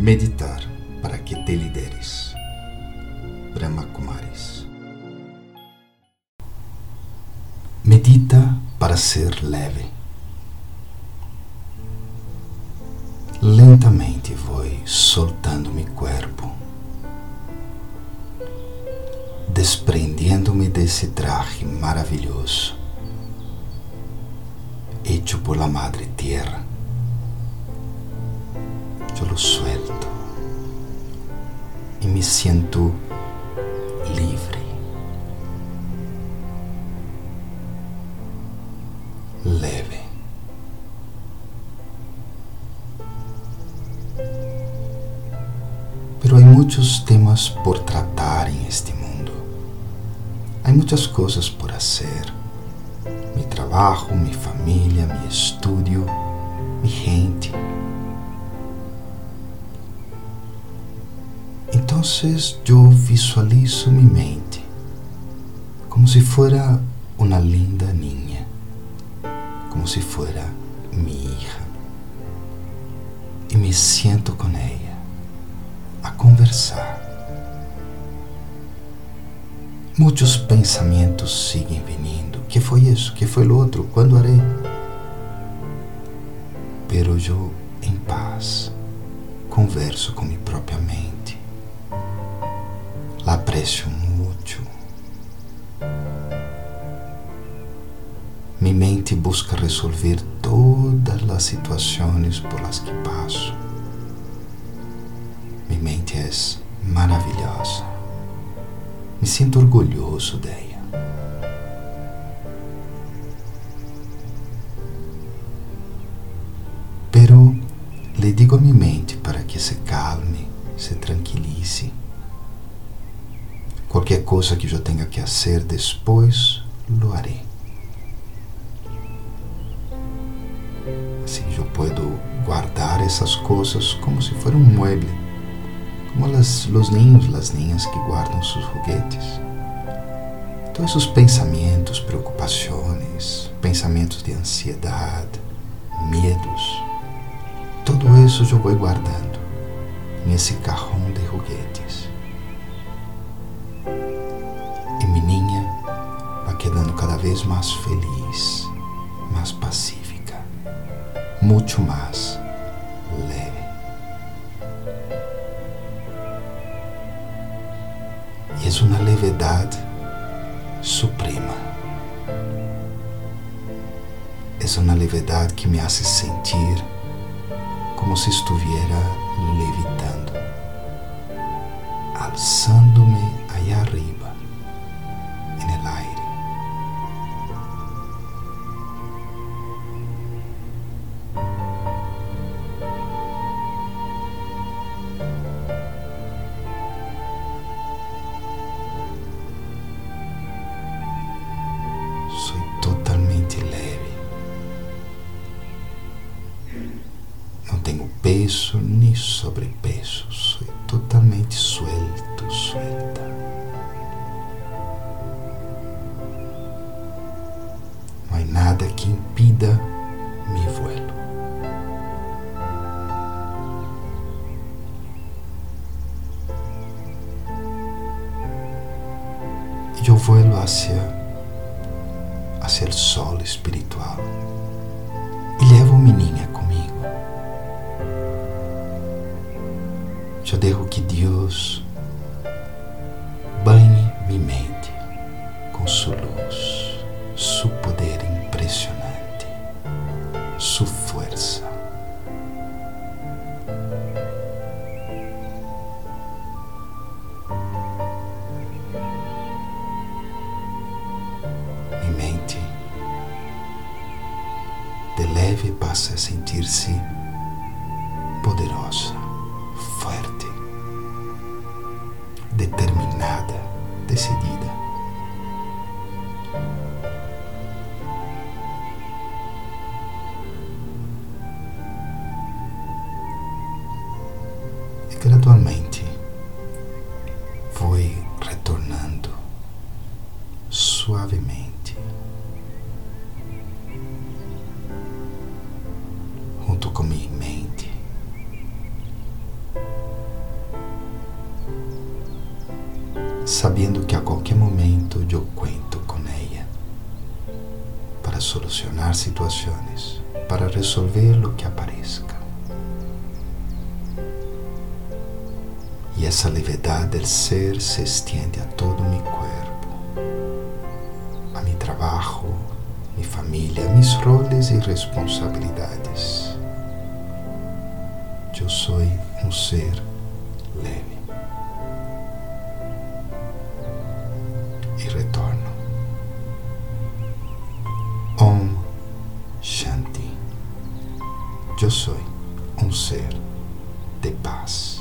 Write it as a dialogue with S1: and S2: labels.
S1: Meditar para que te lideres. Brahma Kumaris. Medita para ser leve. Lentamente vou soltando meu corpo, desprendendo-me desse traje maravilhoso, hecho por la Madre Tierra yo lo suelto y me siento libre, leve. Pero hay muchos temas por tratar en este mundo. Hay muchas cosas por hacer. Mi trabajo, mi familia, mi estudio, mi gente. Entonces yo visualizo mi mente como si fuera una linda niña, como si fuera mi hija. Y me siento con ella a conversar. Muchos pensamientos siguen viniendo. ¿Qué fue eso? ¿Qué fue lo otro? ¿Cuándo haré? Pero yo en paz converso con mi propia mente aprecio mucho. Mi mente busca resolver todas las situaciones por las que paso. Mi mente es maravillosa. Me sinto orgulhoso dela. Pero le digo a mi mente para que se calme, se tranquilice Qualquer coisa que eu tenha que fazer depois, lo haré. Assim eu posso guardar essas coisas como se fosse um mueble, como las, os niños, as niñas que guardam seus juguetes. Todos esses pensamentos, preocupações, pensamentos de ansiedade, medos, tudo isso eu vou guardando nesse cajón de juguetes. Vez mais feliz, mais pacífica, muito mais leve. E é uma levedade suprema. É uma levedade que me hace sentir como se estuviera levitando, alçando-me peso nem sobrepeso, sou totalmente suelto, suelta. Não há nada que impida mi vuelo. Eu vuelo hacia, hacia el sol espiritual e levo comigo. Eu dejo que Deus banhe minha mente com sua luz, seu poder impressionante, sua força. Minha mente de leve passa a sentir-se poderosa. Determinada, decidida. E gradualmente vou retornando suavemente junto com minha mente sabendo que a qualquer momento eu conto com ela para solucionar situações, para resolver o que apareça. E essa levedade del ser se estende a todo meu corpo, a meu trabalho, minha família, mis roles e responsabilidades. Eu sou um ser leve. Eu sou um ser de paz.